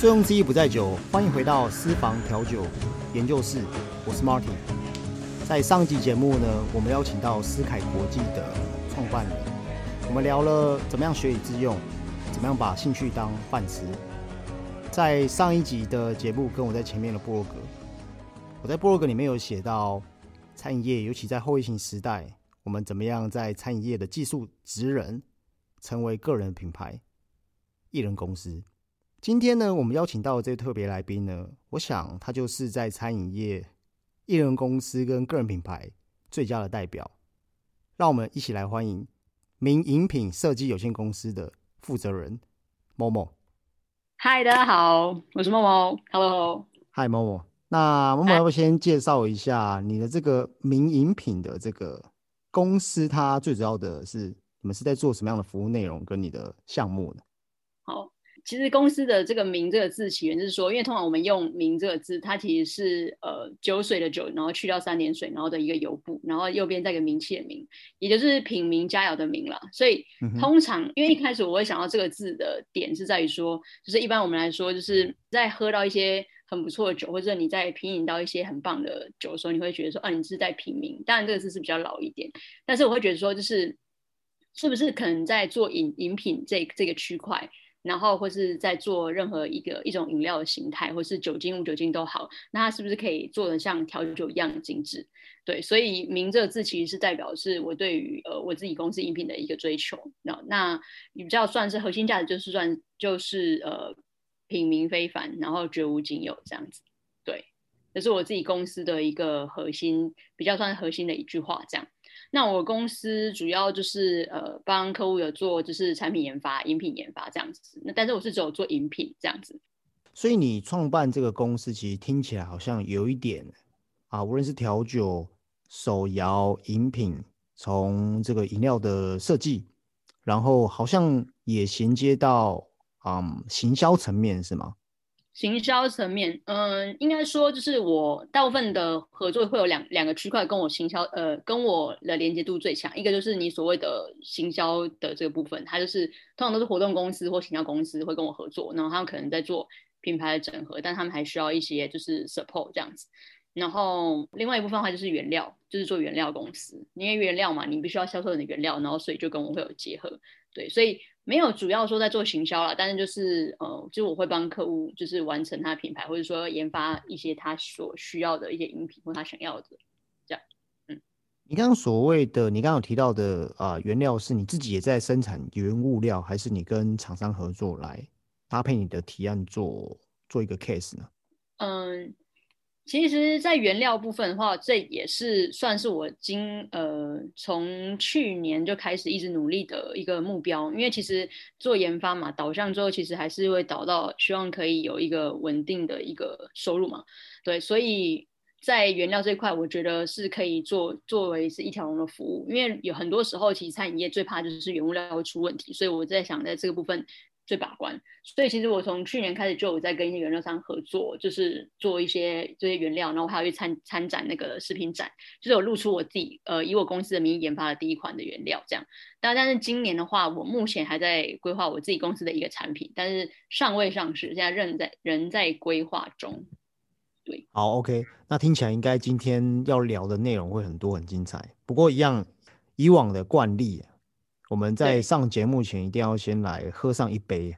醉翁之意不在酒，欢迎回到私房调酒研究室，我是 Martin。在上集节目呢，我们邀请到思凯国际的创办人，我们聊了怎么样学以致用，怎么样把兴趣当饭吃。在上一集的节目跟我在前面的部落格，我在部落格里面有写到餐饮业，尤其在后疫情时代，我们怎么样在餐饮业的技术职人成为个人品牌艺人公司。今天呢，我们邀请到的这位特别来宾呢，我想他就是在餐饮业艺人公司跟个人品牌最佳的代表。让我们一起来欢迎名饮品设计有限公司的负责人 Momo。嗨，大家好，我是 Momo。Hello。嗨，Momo。那 Momo 要不先介绍一下你的这个名饮品的这个公司？它最主要的是你们是在做什么样的服务内容跟你的项目呢？好。其实公司的这个“名”这个字起源就是说，因为通常我们用“名”这个字，它其实是呃酒水的酒，然后去掉三点水，然后的一个油布，然后右边再个名气的“名”，也就是品名佳肴的“名”了。所以通常，因为一开始我会想到这个字的点是在于说，就是一般我们来说，就是在喝到一些很不错的酒，或者你在品饮到一些很棒的酒的时候，你会觉得说，啊，你是在品名。当然这个字是比较老一点，但是我会觉得说，就是是不是可能在做饮饮品这这个区块。然后或是在做任何一个一种饮料的形态，或是酒精无酒精都好，那它是不是可以做的像调酒一样精致？对，所以“名”这个字其实是代表是我对于呃我自己公司饮品的一个追求。那那比较算是核心价值，就是算就是呃品名非凡，然后绝无仅有这样子。对，这是我自己公司的一个核心，比较算核心的一句话这样。那我公司主要就是呃帮客户有做就是产品研发、饮品研发这样子。那但是我是只有做饮品这样子。所以你创办这个公司，其实听起来好像有一点啊，无论是调酒、手摇、饮品，从这个饮料的设计，然后好像也衔接到嗯行销层面，是吗？行销层面，嗯，应该说就是我大部分的合作会有两两个区块跟我行销，呃，跟我的连接度最强。一个就是你所谓的行销的这个部分，它就是通常都是活动公司或行销公司会跟我合作，然后他们可能在做品牌的整合，但他们还需要一些就是 support 这样子。然后另外一部分的话就是原料，就是做原料公司，因为原料嘛，你必须要销售你的原料，然后所以就跟我会有结合，对，所以。没有主要说在做行销了，但是就是呃，就我会帮客户就是完成他的品牌，或者说研发一些他所需要的一些饮品或他想要的这样。嗯，你刚刚所谓的你刚刚有提到的啊，原料是你自己也在生产原物料，还是你跟厂商合作来搭配你的提案做做一个 case 呢？嗯。其实，在原料部分的话，这也是算是我今呃从去年就开始一直努力的一个目标。因为其实做研发嘛，导向之后其实还是会导到希望可以有一个稳定的一个收入嘛。对，所以在原料这块，我觉得是可以做作为是一条龙的服务。因为有很多时候，其实餐饮业最怕就是原物料会出问题，所以我在想在这个部分。最把关，所以其实我从去年开始就有在跟一些原料商合作，就是做一些这些原料，然后我还要去参参展那个食品展，就是有露出我自己呃以我公司的名义研发的第一款的原料这样。但但是今年的话，我目前还在规划我自己公司的一个产品，但是尚未上市，现在仍在仍在规划中。对，好，OK，那听起来应该今天要聊的内容会很多很精彩。不过一样，以往的惯例。我们在上节目前一定要先来喝上一杯。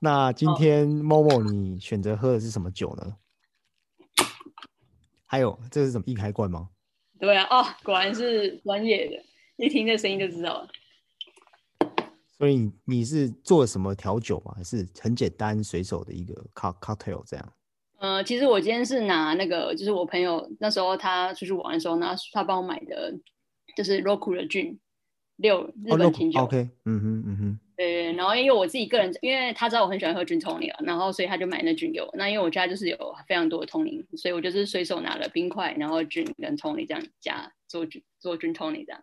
那今天默默你选择喝的是什么酒呢？还有这是什么易开罐吗？对啊，哦，果然是专业的，一听这声音就知道了。所以你是做什么调酒吗？还是很简单随手的一个 cocktail 这样？呃，其实我今天是拿那个，就是我朋友那时候他出去玩的时候，拿他帮我买的，就是 Roku 的菌。六日本清酒，OK，嗯哼嗯哼，对，然后因为我自己个人，因为他知道我很喜欢喝菌通灵，然后所以他就买那菌油。那因为我家就是有非常多的通灵，所以我就是随手拿了冰块，然后菌跟通灵这样加做菌做菌通灵这样。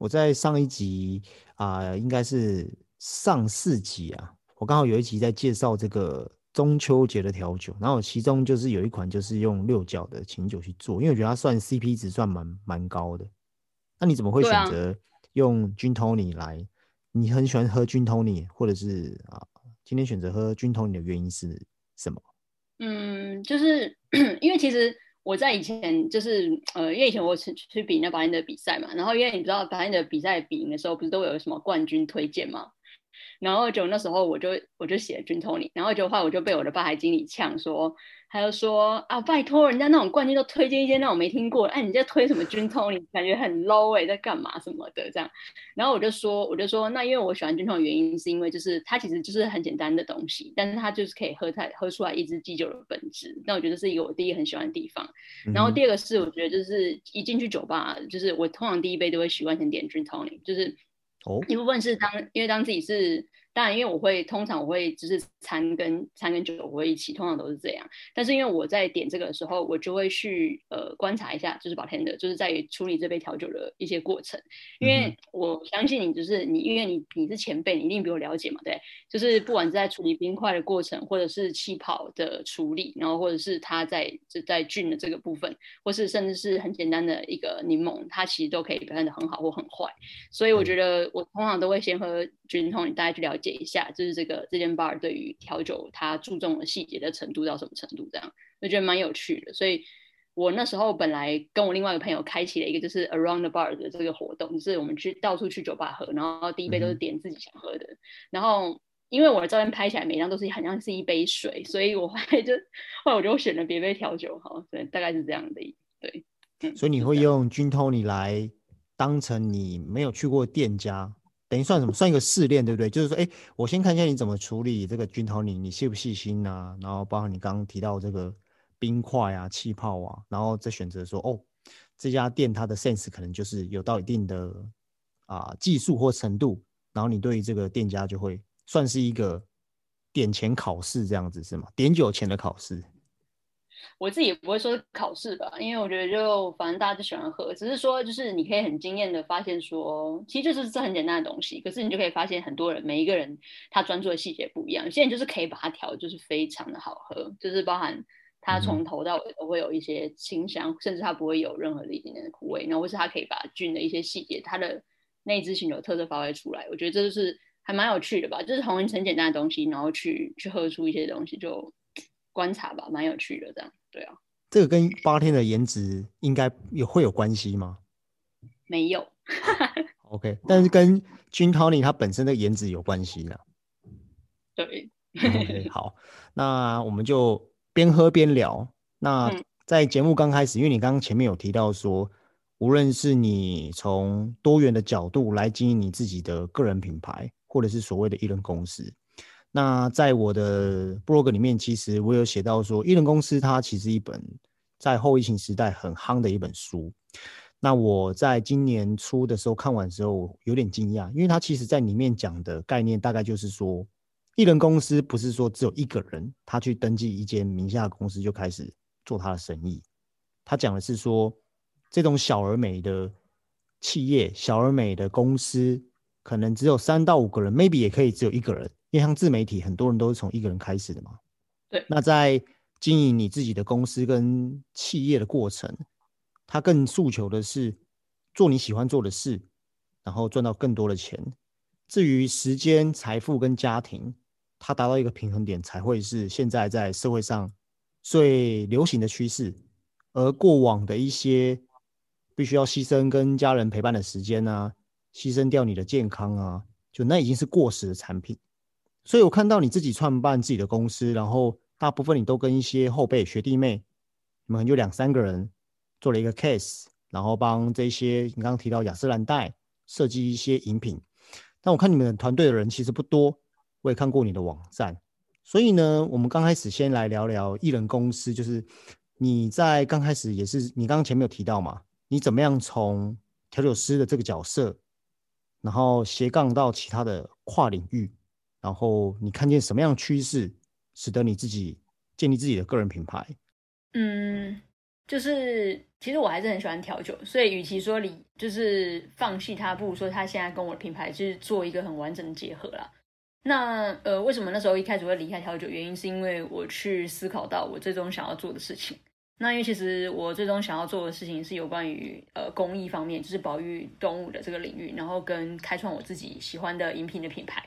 我在上一集啊，应该是上四集啊，我刚好有一集在介绍这个中秋节的调酒，然后其中就是有一款就是用六角的琴酒去做，因为我觉得它算 CP 值算蛮蛮高的。那你怎么会选择？用君桃你来，你很喜欢喝君桃你或者是啊，今天选择喝君桃你的原因是什么？嗯，就是 因为其实我在以前就是呃，因为以前我去去比那白天的比赛嘛，然后因为你知道白天的比赛比赢的时候，不是都有什么冠军推荐吗？然后就那时候我就我就写军通里，然后就后来我就被我的吧台经理呛说。他就说啊，拜托，人家那种冠军都推荐一些那种没听过，哎，你在推什么军通？你感觉很 low 哎，在干嘛什么的这样？然后我就说，我就说，那因为我喜欢军通的原因，是因为就是它其实就是很简单的东西，但是它就是可以喝太喝出来一支基酒的本质。那我觉得是一个我第一很喜欢的地方。然后第二个是，我觉得就是一进去酒吧，就是我通常第一杯都会习惯先点军通，就是哦，一部分是当因为当自己是。当然，因为我会通常我会就是餐跟餐跟酒我会一起，通常都是这样。但是因为我在点这个的时候，我就会去呃观察一下，就是 bartender 就是在处理这杯调酒的一些过程。因为我相信你，就是你，因为你你是前辈，你一定比我了解嘛，对？就是不管是在处理冰块的过程，或者是气泡的处理，然后或者是它在就在菌的这个部分，或是甚至是很简单的一个柠檬，它其实都可以表现的很好或很坏。所以我觉得我通常都会先喝菌通，你大概去了解。解一下，就是这个这间 bar 对于调酒它注重的细节的程度到什么程度，这样我觉得蛮有趣的。所以我那时候本来跟我另外一个朋友开启了一个就是 around the bar 的这个活动，就是我们去到处去酒吧喝，然后第一杯都是点自己想喝的。然后因为我的照片拍起来每张都是很像是一杯水，所以我后来就后来我就选了别杯调酒，哈，对，大概是这样的，对。所以你会用 Gin Tony 来当成你没有去过店家。等于算什么？算一个试炼，对不对？就是说，哎，我先看一下你怎么处理这个菌头，你你细不细心啊？然后包括你刚刚提到这个冰块啊、气泡啊，然后再选择说，哦，这家店它的 sense 可能就是有到一定的啊技术或程度，然后你对于这个店家就会算是一个点前考试这样子是吗？点酒前的考试。我自己也不会说考试吧，因为我觉得就反正大家都喜欢喝，只是说就是你可以很惊艳的发现说，其实就是这很简单的东西，可是你就可以发现很多人每一个人他专注的细节不一样，现在就是可以把它调，就是非常的好喝，就是包含它从头到尾都会有一些清香，甚至它不会有任何的一点点的苦味，然后或是它可以把菌的一些细节，它的内支型有特色发挥出来，我觉得这就是还蛮有趣的吧，就是同一层简单的东西，然后去去喝出一些东西就。观察吧，蛮有趣的，这样对啊。这个跟八天的颜值应该有会有关系吗？没有。OK，但是跟君 Tony 他本身的颜值有关系的。对。OK，好，那我们就边喝边聊。那在节目刚开始，因为你刚刚前面有提到说，无论是你从多元的角度来经营你自己的个人品牌，或者是所谓的艺人公司。那在我的 blog 里面，其实我有写到说，艺人公司它其实一本在后疫情时代很夯的一本书。那我在今年初的时候看完之后，有点惊讶，因为它其实在里面讲的概念大概就是说，艺人公司不是说只有一个人他去登记一间名下公司就开始做他的生意。他讲的是说，这种小而美的企业、小而美的公司，可能只有三到五个人，maybe 也可以只有一个人。因为像自媒体，很多人都是从一个人开始的嘛。对。那在经营你自己的公司跟企业的过程，他更诉求的是做你喜欢做的事，然后赚到更多的钱。至于时间、财富跟家庭，他达到一个平衡点，才会是现在在社会上最流行的趋势。而过往的一些必须要牺牲跟家人陪伴的时间啊，牺牲掉你的健康啊，就那已经是过时的产品。所以我看到你自己创办自己的公司，然后大部分你都跟一些后辈学弟妹，你们就两三个人做了一个 case，然后帮这些你刚刚提到雅诗兰黛设计一些饮品。但我看你们团队的人其实不多，我也看过你的网站。所以呢，我们刚开始先来聊聊艺人公司，就是你在刚开始也是你刚刚前面有提到嘛，你怎么样从调酒师的这个角色，然后斜杠到其他的跨领域。然后你看见什么样的趋势，使得你自己建立自己的个人品牌？嗯，就是其实我还是很喜欢调酒，所以与其说你就是放弃它，不如说他现在跟我的品牌就是做一个很完整的结合啦。那呃，为什么那时候一开始会离开调酒？原因是因为我去思考到我最终想要做的事情。那因为其实我最终想要做的事情是有关于呃公益方面，就是保育动物的这个领域，然后跟开创我自己喜欢的饮品的品牌。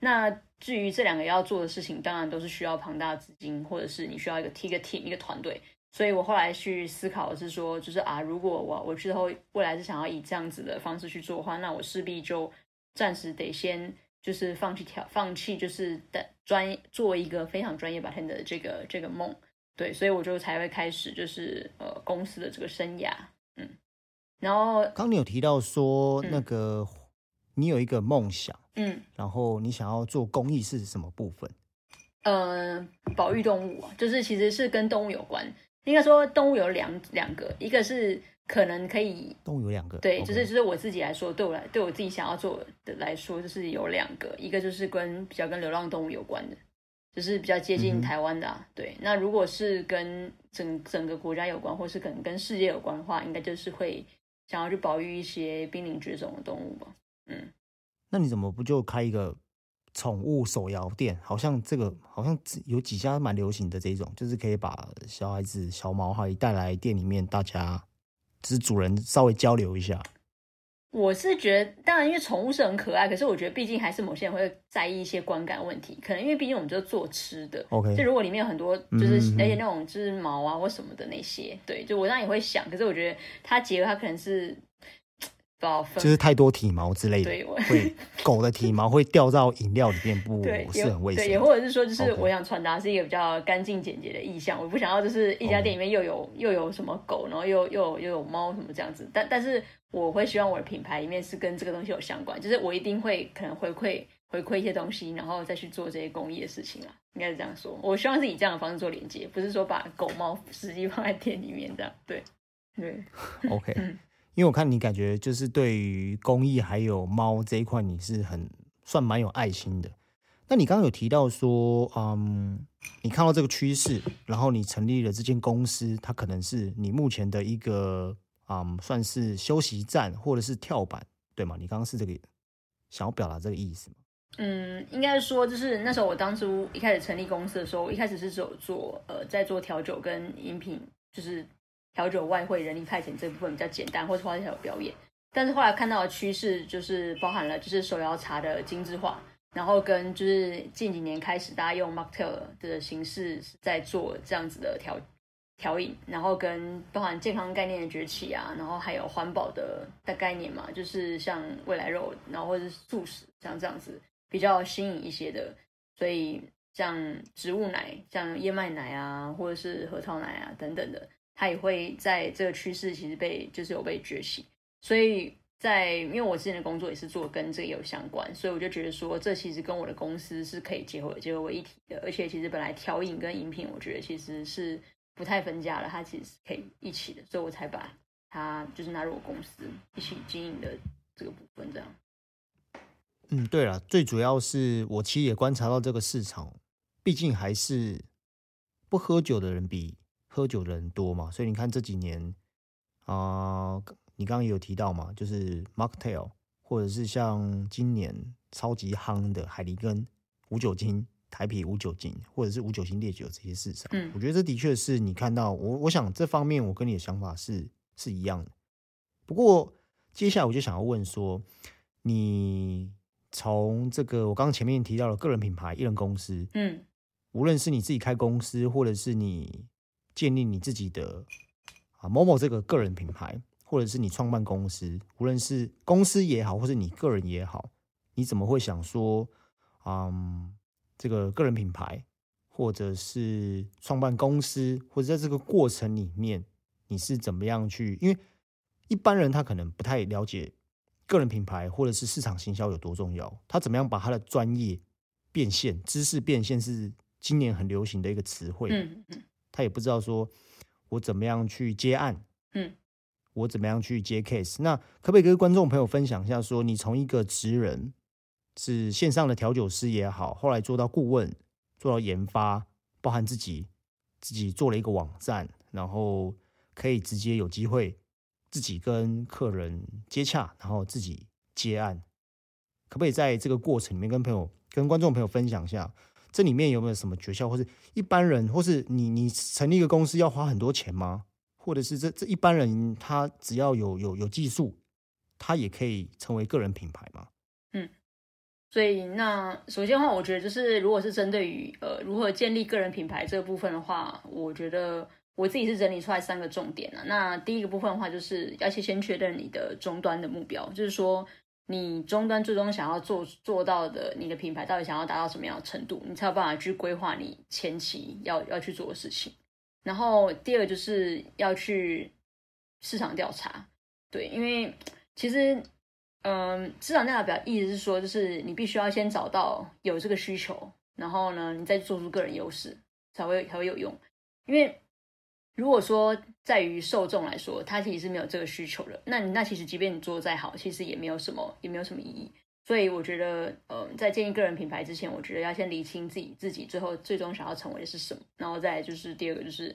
那至于这两个要做的事情，当然都是需要庞大的资金，或者是你需要一个 T 个 team 一个团队。所以我后来去思考的是说，就是啊，如果我我之后未来是想要以这样子的方式去做的话，那我势必就暂时得先就是放弃调放弃就是的专做一个非常专业 bartender 的这个这个梦。对，所以我就才会开始就是呃公司的这个生涯。嗯，然后刚你有提到说那个你有一个梦想，嗯，然后你想要做公益是什么部分？呃，保育动物，就是其实是跟动物有关。应该说动物有两两个，一个是可能可以动物有两个，对，就是就是我自己来说，对我来对我自己想要做的来说，就是有两个，一个就是跟比较跟流浪动物有关的，就是比较接近台湾的，对。那如果是跟整整个国家有关，或是可能跟世界有关的话，应该就是会想要去保育一些濒临绝种的动物吧。嗯，那你怎么不就开一个？宠物手摇店好像这个好像有几家蛮流行的这种，就是可以把小孩子小毛孩带来店里面，大家就是主人稍微交流一下。我是觉得，当然因为宠物是很可爱，可是我觉得毕竟还是某些人会在意一些观感问题，可能因为毕竟我们就是做吃的。OK，就如果里面有很多就是而且那种就是毛啊或什么的那些，对，就我当然也会想，可是我觉得它结合它可能是。就是太多体毛之类的，会狗的体毛会掉到饮料里面，不 是很卫生。对，也或者是说，就是我想传达是一个比较干净简洁的意象，我不想要就是一家店里面又有又有什么狗，然后又又又有猫什么这样子。但但是我会希望我的品牌里面是跟这个东西有相关，就是我一定会可能回馈回馈一些东西，然后再去做这些公益的事情啊，应该是这样说。我希望是以这样的方式做连接，不是说把狗猫实际放在店里面这样。对对，OK。因为我看你感觉就是对于公益还有猫这一块，你是很算蛮有爱心的。那你刚刚有提到说，嗯，你看到这个趋势，然后你成立了这间公司，它可能是你目前的一个，嗯，算是休息站或者是跳板，对吗？你刚刚是这个想要表达这个意思吗？嗯，应该说就是那时候我当初一开始成立公司的时候，一开始是只有做呃在做调酒跟饮品，就是。调酒外汇人力派遣这部分比较简单，或者花一条表演。但是后来看到的趋势就是包含了就是手摇茶的精致化，然后跟就是近几年开始大家用 m a r k t a i l 的形式在做这样子的调调饮，然后跟包含健康概念的崛起啊，然后还有环保的的概念嘛，就是像未来肉，然后或者是素食像这样子比较新颖一些的，所以像植物奶，像燕麦奶啊，或者是核桃奶啊等等的。它也会在这个趋势，其实被就是有被崛起，所以在因为我之前的工作也是做跟这个有相关，所以我就觉得说，这其实跟我的公司是可以结合结合为一体的，而且其实本来调饮跟饮品，我觉得其实是不太分家了，它其实是可以一起的，所以我才把它就是纳入我公司一起经营的这个部分，这样。嗯，对了，最主要是我其实也观察到这个市场，毕竟还是不喝酒的人比。喝酒的人多嘛，所以你看这几年啊，你刚刚有提到嘛，就是 Mocktail，或者是像今年超级夯的海狸根无酒精台啤无酒精，或者是无酒精烈酒这些市场，嗯，我觉得这的确是你看到我，我想这方面我跟你的想法是是一样的。不过接下来我就想要问说，你从这个我刚刚前面提到的个人品牌、一人公司，嗯，无论是你自己开公司，或者是你。建立你自己的啊某某这个个人品牌，或者是你创办公司，无论是公司也好，或是你个人也好，你怎么会想说，嗯，这个个人品牌，或者是创办公司，或者在这个过程里面，你是怎么样去？因为一般人他可能不太了解个人品牌或者是市场行销有多重要，他怎么样把他的专业变现、知识变现，是今年很流行的一个词汇。嗯。他也不知道说，我怎么样去接案，嗯，我怎么样去接 case？那可不可以跟观众朋友分享一下，说你从一个职人，是线上的调酒师也好，后来做到顾问，做到研发，包含自己自己做了一个网站，然后可以直接有机会自己跟客人接洽，然后自己接案，可不可以在这个过程里面跟朋友、跟观众朋友分享一下？这里面有没有什么诀窍，或是一般人，或是你你成立一个公司要花很多钱吗？或者是这这一般人他只要有有有技术，他也可以成为个人品牌吗？嗯，所以那首先的话，我觉得就是如果是针对于呃如何建立个人品牌这个部分的话，我觉得我自己是整理出来三个重点了。那第一个部分的话，就是要先先确认你的终端的目标，就是说你终端最终想要做做到的，你的品牌到底想要达到什么样的程度，你才有办法去规划你前期要要去做的事情。然后第二就是要去市场调查，对，因为其实。嗯，市场调查表意思是说，就是你必须要先找到有这个需求，然后呢，你再做出个人优势，才会才会有用。因为如果说在于受众来说，他其实是没有这个需求的，那那其实即便你做的再好，其实也没有什么也没有什么意义。所以我觉得，嗯，在建立个人品牌之前，我觉得要先理清自己自己最后最终想要成为的是什么，然后再就是第二个就是。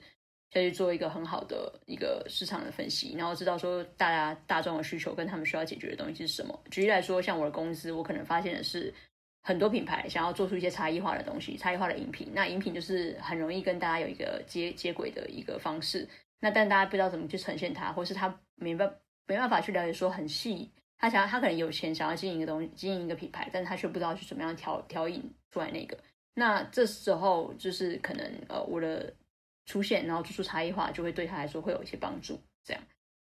再去做一个很好的一个市场的分析，然后知道说大家大众的需求跟他们需要解决的东西是什么。举例来说，像我的公司，我可能发现的是很多品牌想要做出一些差异化的东西，差异化的饮品。那饮品就是很容易跟大家有一个接接轨的一个方式。那但大家不知道怎么去呈现它，或是他没办没办法去了解说很细。他想要他可能有钱想要经营一个东西，经营一个品牌，但是他却不知道去怎么样调调饮出来那个。那这时候就是可能呃我的。出现，然后做出差异化，就会对他来说会有一些帮助。这样，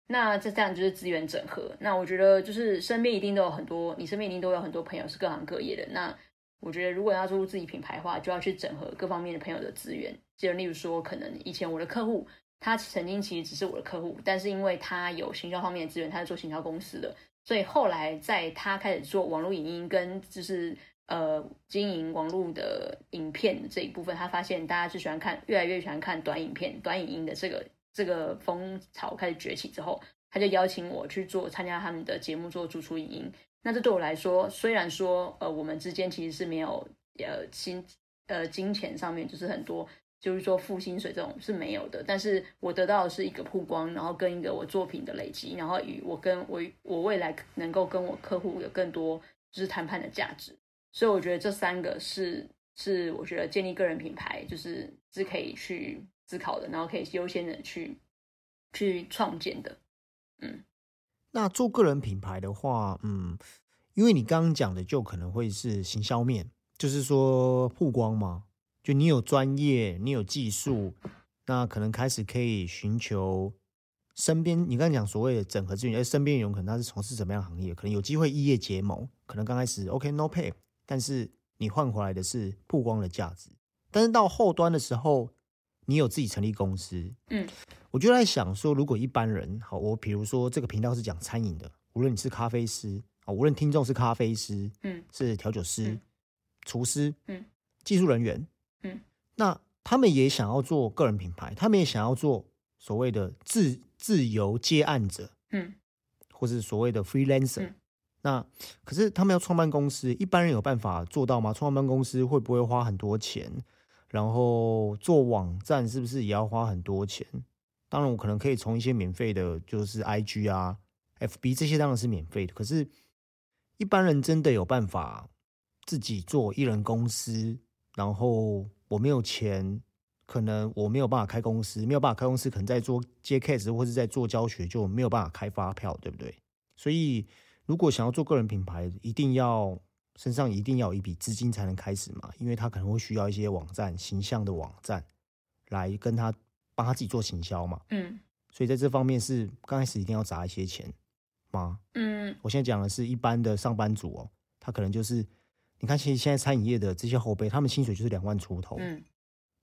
那这这样就是资源整合。那我觉得就是身边一定都有很多，你身边一定都有很多朋友是各行各业的。那我觉得如果要做出自己品牌的话，就要去整合各方面的朋友的资源。就例如说，可能以前我的客户，他曾经其实只是我的客户，但是因为他有行销方面的资源，他是做行销公司的，所以后来在他开始做网络影音跟就是。呃，经营网络的影片这一部分，他发现大家就喜欢看，越来越喜欢看短影片、短影音的这个这个风潮开始崛起之后，他就邀请我去做参加他们的节目，做主出影音。那这对我来说，虽然说呃，我们之间其实是没有呃金呃金钱上面就是很多，就是说付薪水这种是没有的，但是我得到的是一个曝光，然后跟一个我作品的累积，然后与我跟我我未来能够跟我客户有更多就是谈判的价值。所以我觉得这三个是是我觉得建立个人品牌就是是可以去思考的，然后可以优先的去去创建的。嗯，那做个人品牌的话，嗯，因为你刚刚讲的就可能会是行销面，就是说曝光嘛，就你有专业，你有技术，那可能开始可以寻求身边你刚刚讲所谓的整合资源，而身边有可能他是从事什么样行业，可能有机会异业结盟，可能刚开始 OK no pay。但是你换回来的是曝光的价值，但是到后端的时候，你有自己成立公司，嗯，我就在想说，如果一般人，好，我比如说这个频道是讲餐饮的，无论你是咖啡师啊，无论听众是咖啡师，嗯，是调酒师、厨师，嗯，技术人员，嗯，那他们也想要做个人品牌，他们也想要做所谓的自自由接案者，嗯，或是所谓的 freelancer。那可是他们要创办公司，一般人有办法做到吗？创办公司会不会花很多钱？然后做网站是不是也要花很多钱？当然，我可能可以从一些免费的，就是 IG 啊、FB 这些当然是免费的。可是，一般人真的有办法自己做艺人公司？然后我没有钱，可能我没有办法开公司，没有办法开公司，可能在做接 case 或者在做教学，就没有办法开发票，对不对？所以。如果想要做个人品牌，一定要身上一定要有一笔资金才能开始嘛，因为他可能会需要一些网站形象的网站来跟他帮他自己做行销嘛。嗯，所以在这方面是刚开始一定要砸一些钱吗？嗯，我现在讲的是一般的上班族哦，他可能就是你看，其实现在餐饮业的这些后辈，他们薪水就是两万出头，嗯，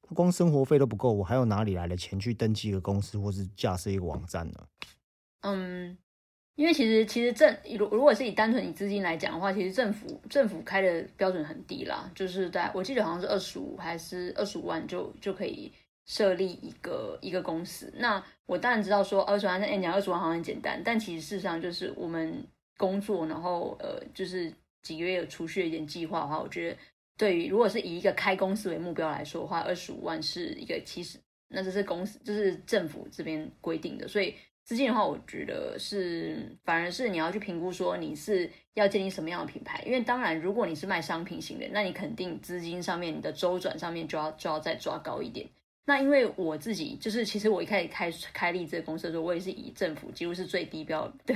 他光生活费都不够，我还有哪里来的钱去登记一个公司或是架设一个网站呢？嗯。因为其实其实政如如果是以单纯以资金来讲的话，其实政府政府开的标准很低啦，就是在我记得好像是二十五还是二十五万就就可以设立一个一个公司。那我当然知道说二十万，那你讲二十万好像很简单，但其实事实上就是我们工作，然后呃就是几个月有储蓄一点计划的话，我觉得对于如果是以一个开公司为目标来说的话，二十五万是一个其实那这是公司就是政府这边规定的，所以。资金的话，我觉得是反而是你要去评估说你是要建立什么样的品牌，因为当然如果你是卖商品型的，那你肯定资金上面你的周转上面就要就要再抓高一点。那因为我自己就是其实我一开始开开立这个公司的时候，我也是以政府几乎是最低标的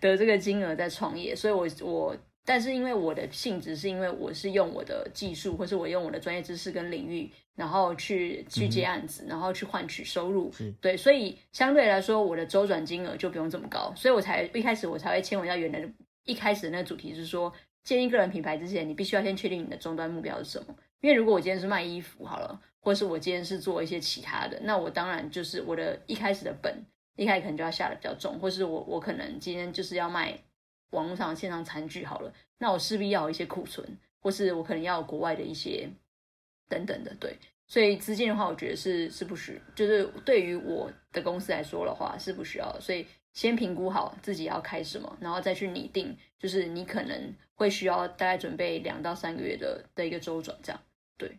的这个金额在创业，所以我我但是因为我的性质是因为我是用我的技术，或是我用我的专业知识跟领域，然后去去接案子，然后去换取收入，对，所以相对来说我的周转金额就不用这么高，所以我才一开始我才会签回到原来的一开始的那个主题是说，建立个人品牌之前，你必须要先确定你的终端目标是什么。因为如果我今天是卖衣服好了，或是我今天是做一些其他的，那我当然就是我的一开始的本，一开始可能就要下的比较重，或是我我可能今天就是要卖网络上线上餐具好了，那我势必要有一些库存，或是我可能要国外的一些等等的，对，所以资金的话，我觉得是是不需，就是对于我的公司来说的话是不需要，所以先评估好自己要开什么，然后再去拟定，就是你可能会需要大概准备两到三个月的的一个周转这样。对，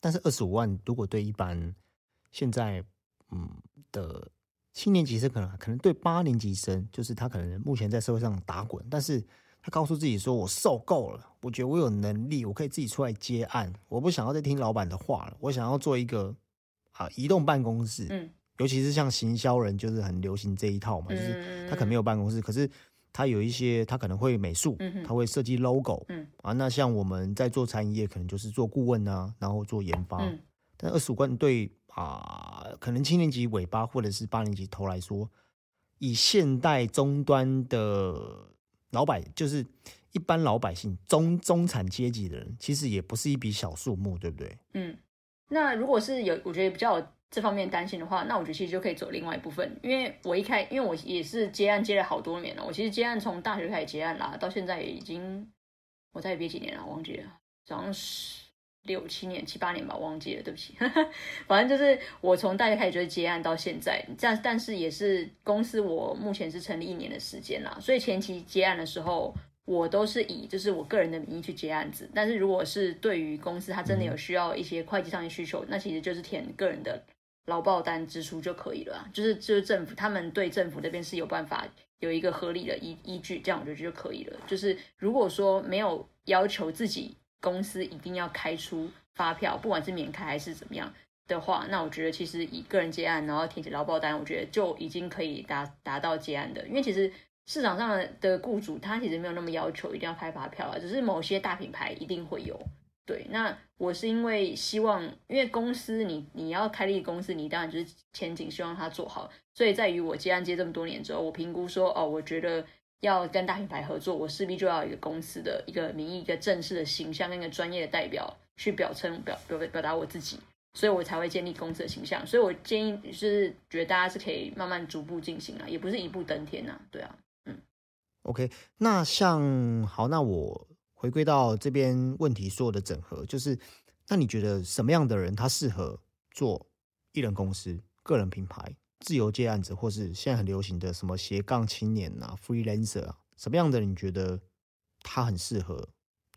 但是二十五万如果对一般现在嗯的七年级生可能可能对八年级生，就是他可能目前在社会上打滚，但是他告诉自己说：“我受够了，我觉得我有能力，我可以自己出来接案，我不想要再听老板的话了，我想要做一个啊移动办公室。”嗯，尤其是像行销人，就是很流行这一套嘛，就是他可能没有办公室，可是。他有一些，他可能会美术，他会设计 logo，啊，那像我们在做餐饮业，可能就是做顾问啊，然后做研发。但二十五万对啊，可能七年级尾巴或者是八年级头来说，以现代终端的老百，就是一般老百姓中中产阶级的人，其实也不是一笔小数目，对不对？嗯，那如果是有，我觉得比较有。这方面担心的话，那我觉得其实就可以走另外一部分，因为我一开，因为我也是接案接了好多年了，我其实接案从大学开始接案啦，到现在也已经我再憋几年了，忘记了，好像是六七年、七八年吧，忘记了，对不起。反正就是我从大学开始就接案到现在，这样，但是也是公司我目前是成立一年的时间啦，所以前期接案的时候。我都是以就是我个人的名义去接案子，但是如果是对于公司，他真的有需要一些会计上的需求，那其实就是填个人的。劳报单支出就可以了，就是就是政府他们对政府这边是有办法有一个合理的依依据，这样我觉得就可以了。就是如果说没有要求自己公司一定要开出发票，不管是免开还是怎么样的话，那我觉得其实以个人接案，然后填写劳报单，我觉得就已经可以达达到接案的。因为其实市场上的雇主他其实没有那么要求一定要开发票啊，只是某些大品牌一定会有。对，那我是因为希望，因为公司你你要开立公司，你当然就是前景希望它做好，所以在于我接案接这么多年之后，我评估说，哦，我觉得要跟大品牌合作，我势必就要一个公司的一个名义、一个正式的形象，跟一个专业的代表去表称表表表达我自己，所以我才会建立公司的形象。所以我建议就是觉得大家是可以慢慢逐步进行啊，也不是一步登天呐，对啊，嗯，OK，那像好，那我。回归到这边问题，所有的整合就是，那你觉得什么样的人他适合做艺人公司、个人品牌、自由接案子，或是现在很流行的什么斜杠青年啊、freelancer 啊？什么样的人你觉得他很适合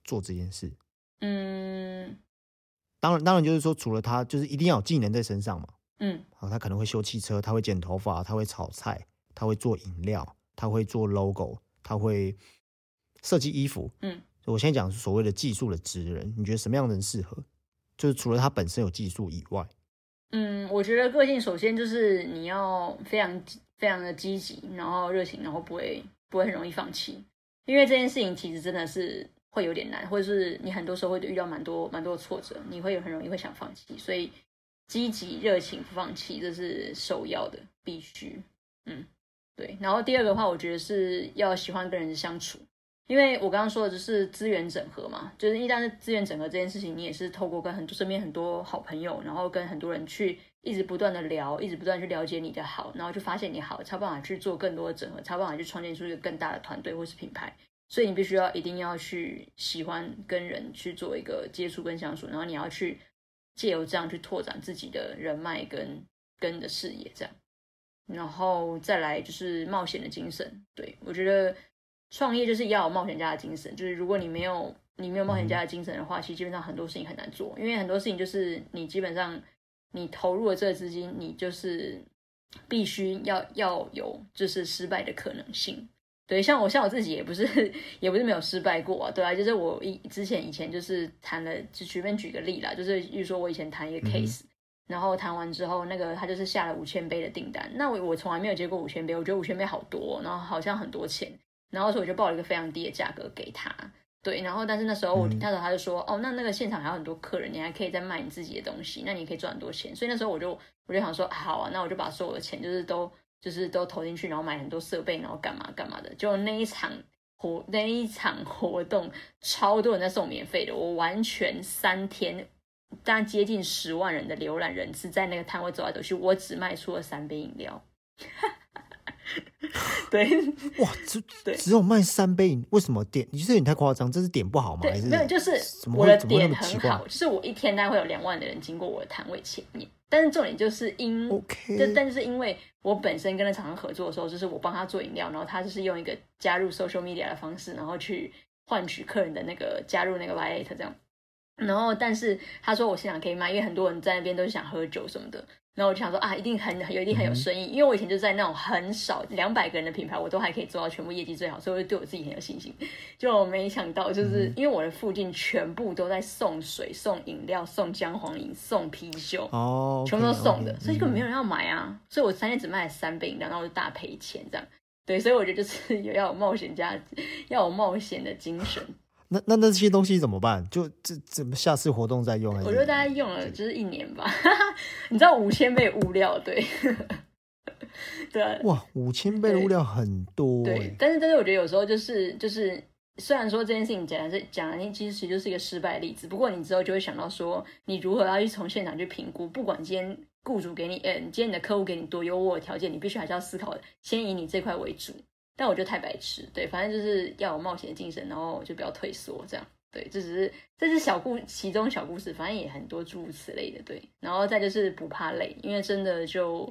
做这件事？嗯，当然，当然就是说，除了他，就是一定要有技能在身上嘛。嗯，好，他可能会修汽车，他会剪头发，他会炒菜，他会做饮料，他会做 logo，他会设计衣服。嗯。我先讲所谓的技术的职人，你觉得什么样的人适合？就是除了他本身有技术以外，嗯，我觉得个性首先就是你要非常非常的积极，然后热情，然后不会不会很容易放弃，因为这件事情其实真的是会有点难，或者是你很多时候会遇到蛮多蛮多挫折，你会很容易会想放弃，所以积极热情不放弃这是首要的必须，嗯，对。然后第二个话，我觉得是要喜欢跟人相处。因为我刚刚说的就是资源整合嘛，就是一旦是资源整合这件事情，你也是透过跟很多身边很多好朋友，然后跟很多人去一直不断的聊，一直不断去了解你的好，然后就发现你好，才有办法去做更多的整合，才有办法去创建出一个更大的团队或是品牌。所以你必须要一定要去喜欢跟人去做一个接触跟相处，然后你要去借由这样去拓展自己的人脉跟跟你的视野，这样，然后再来就是冒险的精神。对我觉得。创业就是要有冒险家的精神，就是如果你没有你没有冒险家的精神的话，其实基本上很多事情很难做，因为很多事情就是你基本上你投入了这个资金，你就是必须要要有就是失败的可能性。对，像我像我自己也不是 也不是没有失败过啊，对啊，就是我以之前以前就是谈了，就随便举个例啦，就是比如说我以前谈一个 case，然后谈完之后，那个他就是下了五千杯的订单，那我我从来没有接过五千杯，我觉得五千杯好多，然后好像很多钱。然后所以我就报了一个非常低的价格给他。对，然后但是那时候我嗯那时候他就说，哦，那那个现场还有很多客人，你还可以再卖你自己的东西，那你可以赚很多钱。所以那时候我就我就想说，好啊，那我就把所有的钱就是都就是都投进去，然后买很多设备，然后干嘛干嘛的。就那一场活那一场 活动，超多人在送免费的，我完全三天，大概接近十万人的浏览人次，在那个摊位走来走去，我只卖出了三杯饮料。对，哇，只 对只有卖三杯饮，为什么点？你这有点太夸张，这是点不好吗？对还，是没有，就是我的点很好，就是我一天大概会有两万的人经过我的摊位前面，但是重点就是因，？OK，就但是因为我本身跟那厂商合作的时候，就是我帮他做饮料，然后他就是用一个加入 social media 的方式，然后去换取客人的那个加入那个 Lite 这样。然后，但是他说我现场可以卖，因为很多人在那边都是想喝酒什么的。然后我就想说啊，一定很有，一定很有生意，因为我以前就在那种很少两百个人的品牌，我都还可以做到全部业绩最好，所以我就对我自己很有信心。就没想到，就是因为我的附近全部都在送水、送饮料、送姜黄饮、送啤酒，哦，全部都送的所以根本没有嗯人要买啊。所以我三天只卖了三杯饮料，然后我就大赔钱这样。对，所以我觉得就是有要有冒险家，要有冒险的精神。那那那些东西怎么办？就这怎么下次活动再用？我觉得大概用了就是一年吧，你知道五千倍物料，对，对啊哇，五千倍的物料很多对哎，。但是但是我觉得有时候就是就是，虽然说这件事情讲的是讲的其实就是一个失败的例子，不过你之后就会想到说，你如何要去从现场去评估，不管今天雇主给你，呃，今天你的客户给你多优渥的条件，你必须还是要思考先以你这块为主。但我就太白痴，对，反正就是要有冒险的精神，然后就不要退缩，这样。对，这只是这是小故其中小故事，反正也很多诸如此类的，对。然后再就是不怕累，因为真的就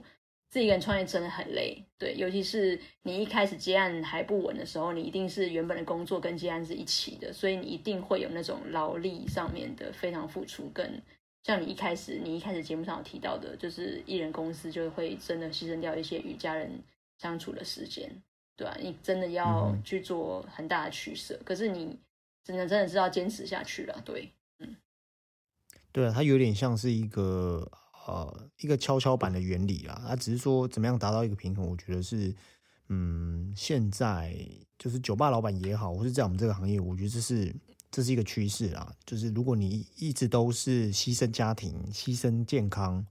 自己一个人创业真的很累，对，尤其是你一开始接案还不稳的时候，你一定是原本的工作跟接案是一起的，所以你一定会有那种劳力上面的非常付出，跟像你一开始你一开始节目上有提到的，就是艺人公司就会真的牺牲掉一些与家人相处的时间，对吧、你真的要嗯去做很大的取舍，可是你真的真的是要坚持下去了，对，嗯。对啊，它有点像是一个呃一个跷跷板的原理啦，它只是说怎么样达到一个平衡，我觉得是嗯，现在就是酒吧老板也好，或是在我们这个行业，我觉得这是这是一个趋势啊。就是如果你一直都是牺牲家庭、牺牲健康，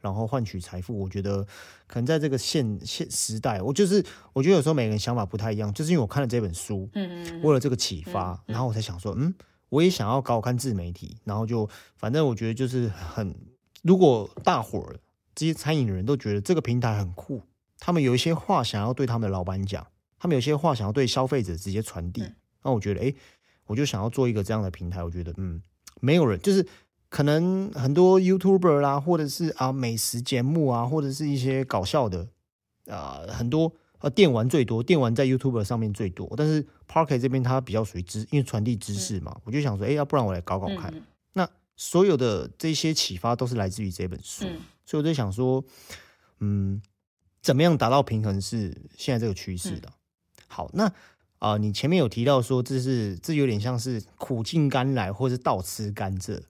然后换取财富，我觉得可能在这个现现时代，我就是我觉得有时候每个人想法不太一样，就是因为我看了这本书，嗯嗯为了这个启发，然后我才想说，嗯，我也想要搞看自媒体，然后就反正我觉得就是很，如果大伙儿这些餐饮的人都觉得这个平台很酷，他们有一些话想要对他们的老板讲，他们有些话想要对消费者直接传递，嗯那我觉得，哎，我就想要做一个这样的平台，我觉得，嗯，没有人就是。可能很多 YouTuber 啦，或者是啊美食节目啊，或者是一些搞笑的，啊、很多呃电玩最多，电玩在 YouTuber 上面最多，但是 Parket 这边它比较属于知，因为传递知识嘛，我就想说，哎、要不然我来搞搞看。嗯那所有的这些启发都是来自于这本书，嗯所以我在想说，嗯，怎么样达到平衡是现在这个趋势的。好，那啊、呃你前面有提到说这是这有点像是苦尽甘来，或是倒吃甘蔗。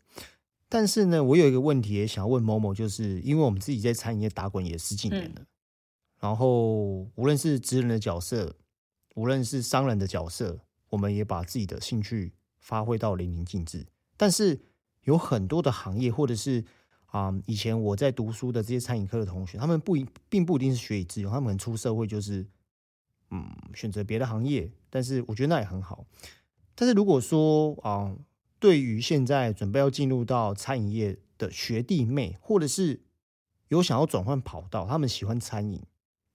但是呢，我有一个问题也想要问某某，就是因为我们自己在餐饮业打滚也十几年了，然后无论是职人的角色，无论是商人的角色，我们也把自己的兴趣发挥到淋漓尽致。但是有很多的行业，或者是啊、以前我在读书的这些餐饮科的同学，他们不一并不一定是学以致用，他们出社会就是嗯选择别的行业，但是我觉得那也很好。但是如果说啊、对于现在准备要进入到餐饮业的学弟妹，或者是有想要转换跑道，他们喜欢餐饮，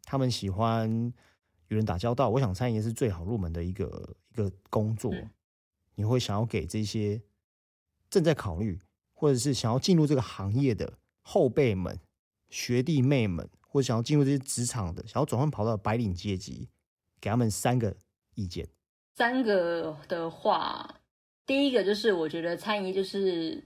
他们喜欢与人打交道，我想餐饮业是最好入门的一个一个工作。嗯你会想要给这些正在考虑，或者是想要进入这个行业的后辈们、学弟妹们，或者想要进入这些职场的、想要转换跑道的白领阶级，给他们三个意见。三个的话，第一个就是我觉得餐饮就是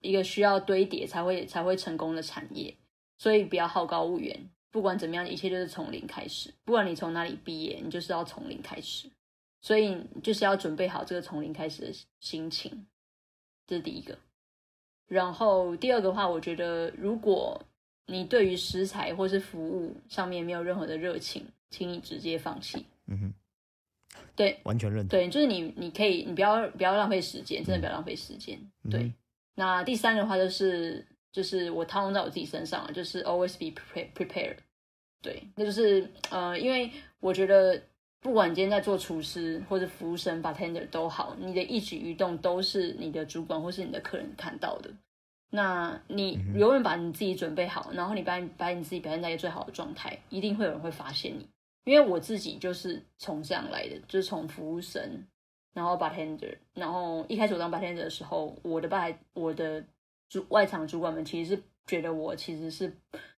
一个需要堆叠才会才会成功的产业，所以不要好高骛远。不管怎么样，一切就是从零开始。不管你从哪里毕业，你就是要从零开始。所以就是要准备好这个从零开始的心情，这是第一个。然后第二个话，我觉得如果你对于食材或是服务上面没有任何的热情，请你直接放弃。嗯哼，对完全认同。对，就是你你可以你不要不要浪费时间，真的不要浪费时间。对嗯，那第三个的话就是就是我套用在我自己身上了，就是 always be prepare prepared。对，那就是呃，因为我觉得不管你今天在做厨师或者服务生 bartender 都好，你的一举一动都是你的主管或是你的客人看到的。那你永远把你自己准备好，然后你把你把你自己表现在一个最好的状态，一定会有人会发现你。因为我自己就是从这样来的，就是从服务生，然后 bartender，然后一开始我当 bartender 的时候，我的吧我的主外场主管们其实是觉得我其实是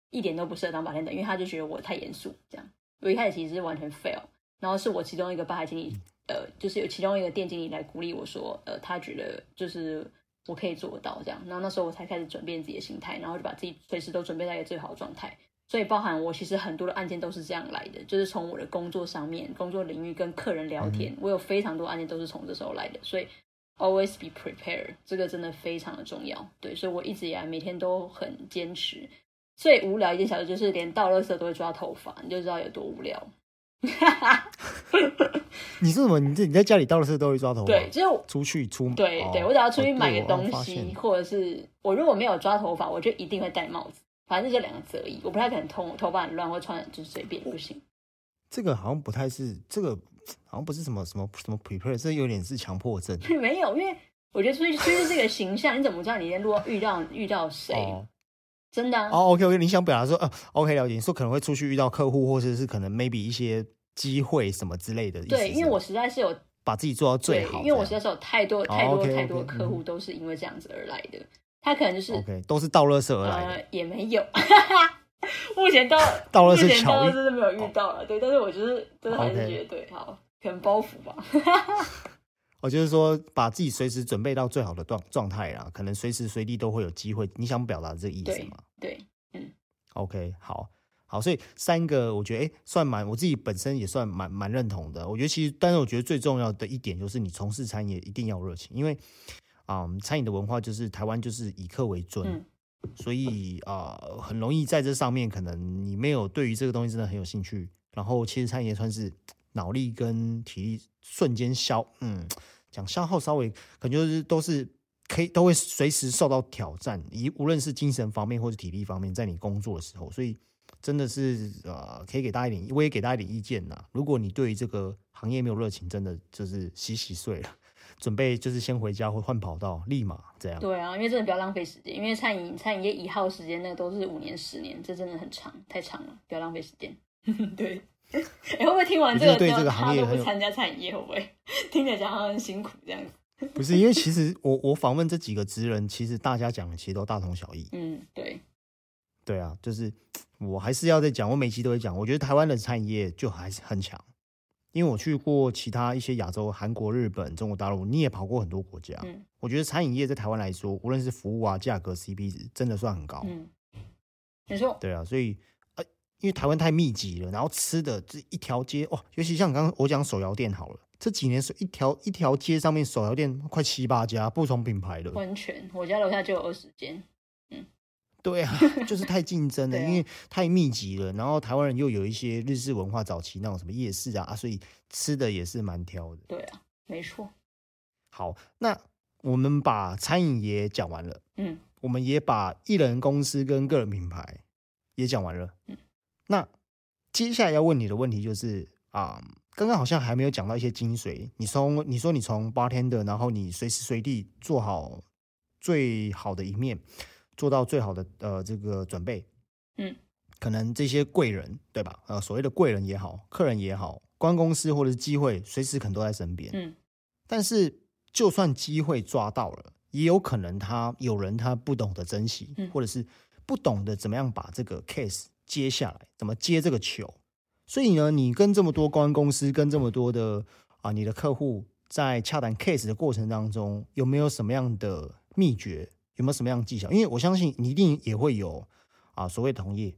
一点都不适合当 bartender，因为他就觉得我太严肃，这样。我一开始其实是完全 fail，然后是我其中一个吧台经理，呃，就是有其中一个店经理来鼓励我说，呃，他觉得就是我可以做到这样，然后那时候我才开始转变自己的心态，然后就把自己随时都准备在一个最好的状态。所以包含我其实很多的案件都是这样来的，就是从我的工作上面、工作领域跟客人聊天，我有非常多案件都是从这时候来的。所以 always be prepared，这个真的非常的重要。对，所以我一直以来每天都很坚持。最无聊一件小事就是连倒垃圾都会抓头发，你就知道有多无聊。你是什么？你这你在家里倒垃圾都会抓头发？对，就是出去出哦对对，我只要出去买个东西，或者是我如果没有抓头发，我就一定会戴帽子。反正就两个字而已，我不太可能头头发很乱或穿就是随便不行。这个好像不太是这个，好像不是什么什么 什么 prepare，这有点是强迫症。没有，因为我觉得出去出去这个形象，你怎么知道你如果遇到遇到谁？哦真的、啊哦，OK OK，你想表达说，呃，OK 了解，你说可能会出去遇到客户，或者是可能 maybe 一些机会什么之类的对，因为我实在是有把自己做到最好，因为我实在是有太多太多、太多客户嗯都是因为这样子而来的。他可能就是 OK 都是倒垃圾而来的。呃也没有，目前到到了目前是巧遇真的没有遇到了，对，但是我就是真的还是觉得对，好，可能包袱吧。我就是说，把自己随时准备到最好的状状态啦，可能随时随地都会有机会。你想表达这个意思对吗对，？OK，好，好，所以三个我觉得，哎、算蛮我自己本身也算蛮蛮认同的。我觉得其实，但是我觉得最重要的一点就是，你从事餐饮业一定要有热情，因为啊、嗯餐饮的文化就是台湾就是以客为尊，嗯所以啊、呃很容易在这上面，可能你没有对于这个东西真的很有兴趣，然后其实餐饮业算是脑力跟体力瞬间消，嗯，讲消耗稍微可能就是都是可以都会随时受到挑战，以无论是精神方面或者体力方面，在你工作的时候，所以真的是呃，可以给大家一点，我也给大家一点意见呐。如果你对于这个行业没有热情，真的就是洗洗睡了，准备就是先回家或换跑道，立马这样。对啊，因为真的不要浪费时间，因为餐饮餐饮业一耗时间那个都是五年十年，这真的很长，太长了，不要浪费时间。对，哎、会不会听完这个，你对这个行业参加餐饮业，会不会听起来讲好像很辛苦这样子？不是因为其实我我访问这几个职人，其实大家讲的其实都大同小异。嗯，对，对啊，就是我还是要再讲，我每期都会讲，我觉得台湾的餐饮业就还是很强，因为我去过其他一些亚洲，韩国、日本、中国大陆，你也跑过很多国家。嗯我觉得餐饮业在台湾来说，无论是服务啊、价格、CP 值，真的算很高。嗯，没错，对啊，所以呃，因为台湾太密集了，然后吃的这一条街哦，尤其像刚刚我讲手摇店好了，这几年是一条一条街上面手摇店快七八家不同品牌的。完全，我家楼下就有二十间。对啊，就是太竞争了，因为太密集了。然后台湾人又有一些日式文化早期那种什么夜市啊，啊所以吃的也是蛮挑的。对啊，没错。好，那我们把餐饮也讲完了，嗯，我们也把艺人公司跟个人品牌也讲完了。嗯那接下来要问你的问题就是啊、刚刚好像还没有讲到一些精髓。你从你说你从 bartender，然后你随时随地做好最好的一面，做到最好的呃这个准备。嗯，可能这些贵人对吧？呃，所谓的贵人也好，客人也好，关公司或者是机会，随时可能都在身边。嗯，但是就算机会抓到了，也有可能他有人他不懂得珍惜，嗯或者是不懂得怎么样把这个 case 接下来，怎么接这个球。所以呢，你跟这么多公关公司，跟这么多的啊你的客户在洽谈 case 的过程当中，有没有什么样的秘诀？有没有什么样的技巧？因为我相信你一定也会有啊所谓同业。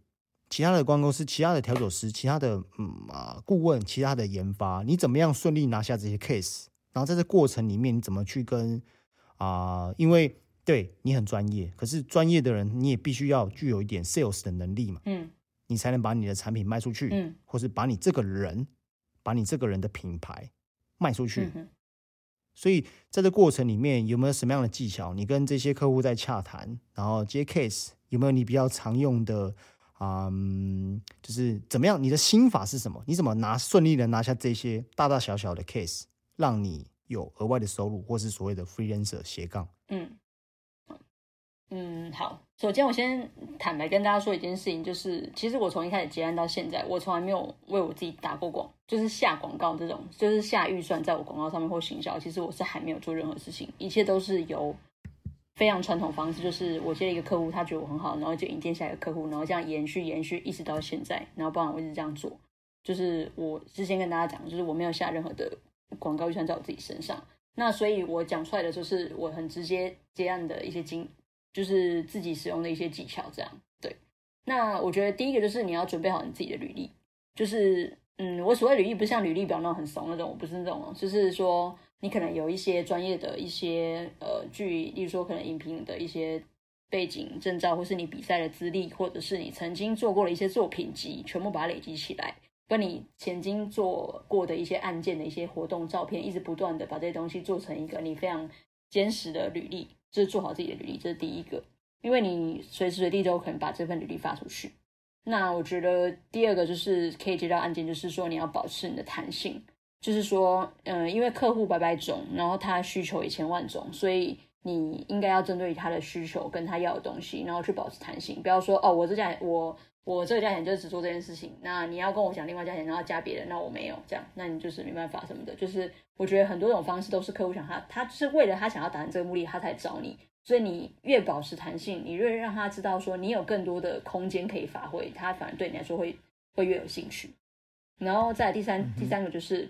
其他的公关公司、其他的调酒师、其他的嗯啊顾问、其他的研发，你怎么样顺利拿下这些 case？然后在这过程里面，你怎么去跟啊、因为对你很专业，可是专业的人你也必须要具有一点 sales 的能力嘛，嗯你才能把你的产品卖出去，嗯或是把你这个人，把你这个人的品牌卖出去。所以在这过程里面，有没有什么样的技巧？你跟这些客户在洽谈，然后接 case，有没有你比较常用的？嗯，就是怎么样？你的心法是什么？你怎么拿顺利的拿下这些大大小小的 case，让你有额外的收入，或是所谓的 freelancer 斜杠？嗯。嗯，好。首先，我先坦白跟大家说一件事情，就是其实我从一开始接案到现在，我从来没有为我自己打过广，就是下广告这种，就是下预算在我广告上面或行销。其实我是还没有做任何事情，一切都是由非常传统方式，就是我接了一个客户，他觉得我很好，然后就引荐下一个客户，然后这样延续延续一直到现在，然后包含我一直这样做。就是我之前跟大家讲，就是我没有下任何的广告预算在我自己身上。那所以我讲出来的就是我很直接接案的一些经。就是自己使用的一些技巧，这样对。那我觉得第一个就是你要准备好你自己的履历，就是嗯，我所谓履历不像履历表那种很怂那种，我不是那种，就是说你可能有一些专业的一些呃据，例如说可能影评的一些背景证照，或是你比赛的资历，或者是你曾经做过的一些作品集，全部把它累积起来，跟你曾经做过的一些案件的一些活动照片，一直不断的把这些东西做成一个你非常坚实的履历。这是做好自己的履历，这是第一个，因为你随时随地都有可能把这份履历发出去。那我觉得第二个就是可以接到案件，就是说你要保持你的弹性，就是说，嗯，因为客户百百种，然后他需求也千万种，所以你应该要针对他的需求跟他要的东西，然后去保持弹性，不要说哦，我这家我。我这个价钱就是只做这件事情，那你要跟我讲另外价钱，然后加别人，那我没有这样，那你就是没办法什么的。就是我觉得很多种方式都是客户想他，他是为了他想要达成这个目的，他才找你。所以你越保持弹性，你越让他知道说你有更多的空间可以发挥，他反而对你来说会会越有兴趣。然后再第三第三个就是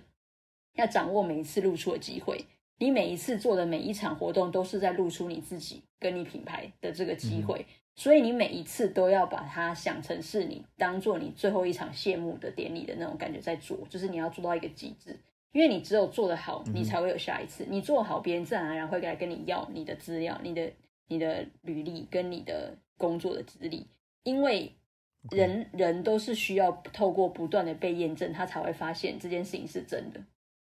要掌握每一次露出的机会，你每一次做的每一场活动都是在露出你自己跟你品牌的这个机会。所以你每一次都要把它想成是你当做你最后一场谢幕的典礼的那种感觉在做，就是你要做到一个极致，因为你只有做得好，你才会有下一次。你做好，别人自然而然会来跟你要你的资料、你的、你的履历跟你的工作的资历，因为人人都是需要透过不断的被验证，他才会发现这件事情是真的。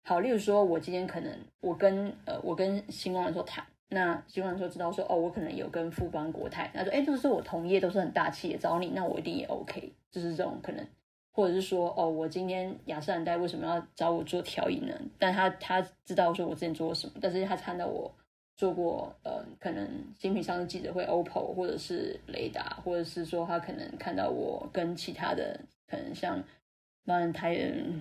好，例如说，我今天可能我跟呃我跟星光人说谈。那希望就知道说，哦，我可能有跟富邦国泰，他说，哎，就是我同业都是很大企业找你，那我一定也 OK，就是这种可能，或者是说，哦，我今天雅诗兰黛为什么要找我做调饮呢？但他他知道说我之前做过什么，但是他看到我做过，呃，可能新品上市记者会，OPPO 或者是雷达，或者是说他可能看到我跟其他的可能像，嗯，台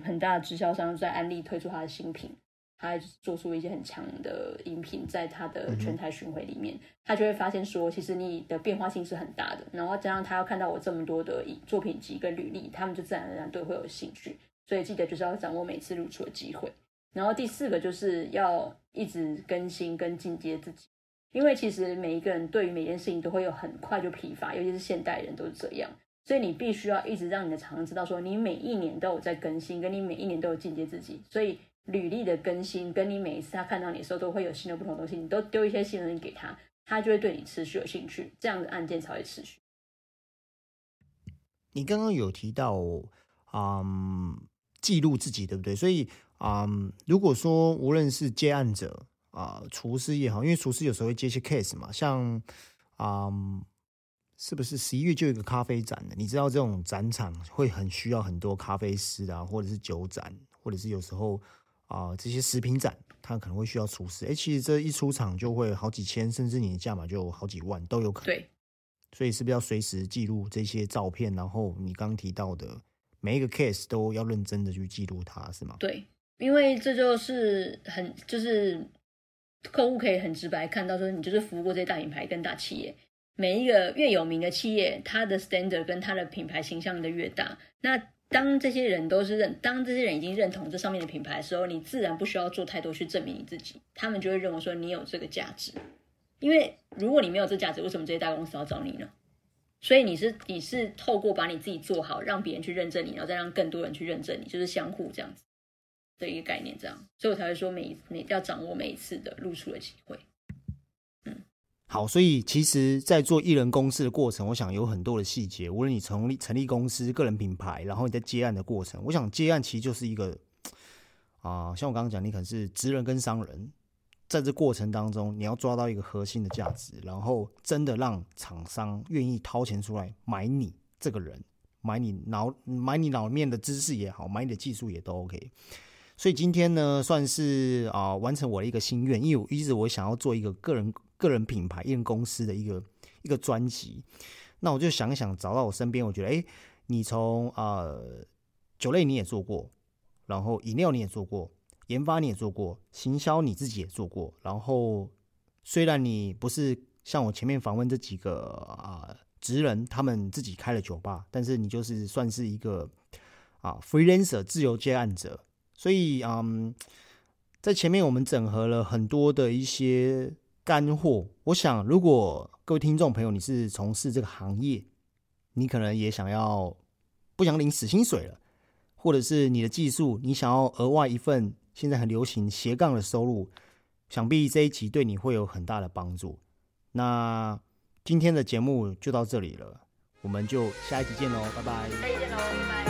很大的直销商在安利推出他的新品。他做出一些很强的饮品，在他的全台巡回里面，他就会发现说，其实你的变化性是很大的。然后加上他要看到我这么多的作品集跟履历，他们就自然而然对会有兴趣。所以记得就是要掌握每次露出的机会。然后第四个就是要一直更新跟进阶自己，因为其实每一个人对于每件事情都会有很快就疲乏，尤其是现代人都是这样。所以你必须要一直让你的厂商知道说，你每一年都有在更新，跟你每一年都有进阶自己。所以。履历的更新，跟你每一次他看到你的时候，都会有新的不同东西。你都丢一些新的东西给他，他就会对你持续有兴趣，这样的案件才会持续。你刚刚有提到，嗯，记录自己，对不对？所以，嗯，如果说无论是接案者啊，厨师也好，因为厨师有时候会接一些 case 嘛，像，嗯，是不是十一月就有一个咖啡展的？你知道这种展场会很需要很多咖啡师啊，或者是酒展，或者是有时候。啊，这些食品展，它可能会需要厨师。哎，其实这一出场就会好几千，甚至你的价码就好几万都有可能。对，所以是不是要随时记录这些照片？然后你刚提到的每一个 case 都要认真的去记录它，是吗？对，因为这就是很就是客户可以很直白看到说，你就是服务过这些大品牌跟大企业。每一个越有名的企业，它的 standard 跟它的品牌形象的越大，那。当这些人都是认，当这些人已经认同这上面的品牌的时候，你自然不需要做太多去证明你自己，他们就会认为说你有这个价值。因为如果你没有这价值，为什么这些大公司要找你呢？所以你是你是透过把你自己做好，让别人去认证你，然后再让更多人去认证你，就是相互这样子的一个概念，这样，所以我才会说每每要掌握每一次的露出的机会。好，所以其实，在做艺人公司的过程，我想有很多的细节。无论你成立成立公司、个人品牌，然后你在接案的过程，我想接案其实就是一个啊，像我刚刚讲，你可能是职人跟商人，在这过程当中，你要抓到一个核心的价值，然后真的让厂商愿意掏钱出来买你这个人，买你脑买你脑面的知识也好，买你的技术也都 OK。所以今天呢，算是啊完成我的一个心愿，因为我一直我想要做一个个人个人品牌、一人公司的一个一个专辑。那我就想想，找到我身边，我觉得，哎，你从啊酒类你也做过。然后饮料你也做过，研发你也做过，行销你自己也做过。然后虽然你不是像我前面访问这几个啊职人，他们自己开了酒吧，但是你就是算是一个啊 freelancer 自由接案者。所以嗯，在前面我们整合了很多的一些干货。我想，如果各位听众朋友你是从事这个行业，你可能也想要不想领死薪水了。或者是你的技术，你想要额外一份现在很流行斜杠的收入，想必这一集对你会有很大的帮助。那今天的节目就到这里了，我们就下一集见喽，拜拜。再见喽。